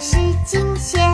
是金钱。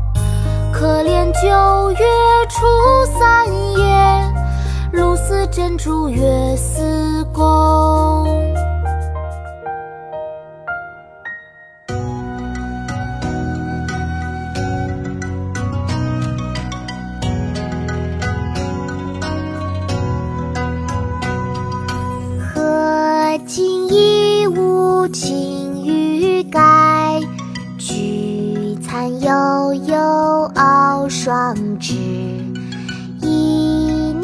似珍珠月似弓。荷尽衣无擎雨盖，菊残犹有傲霜枝。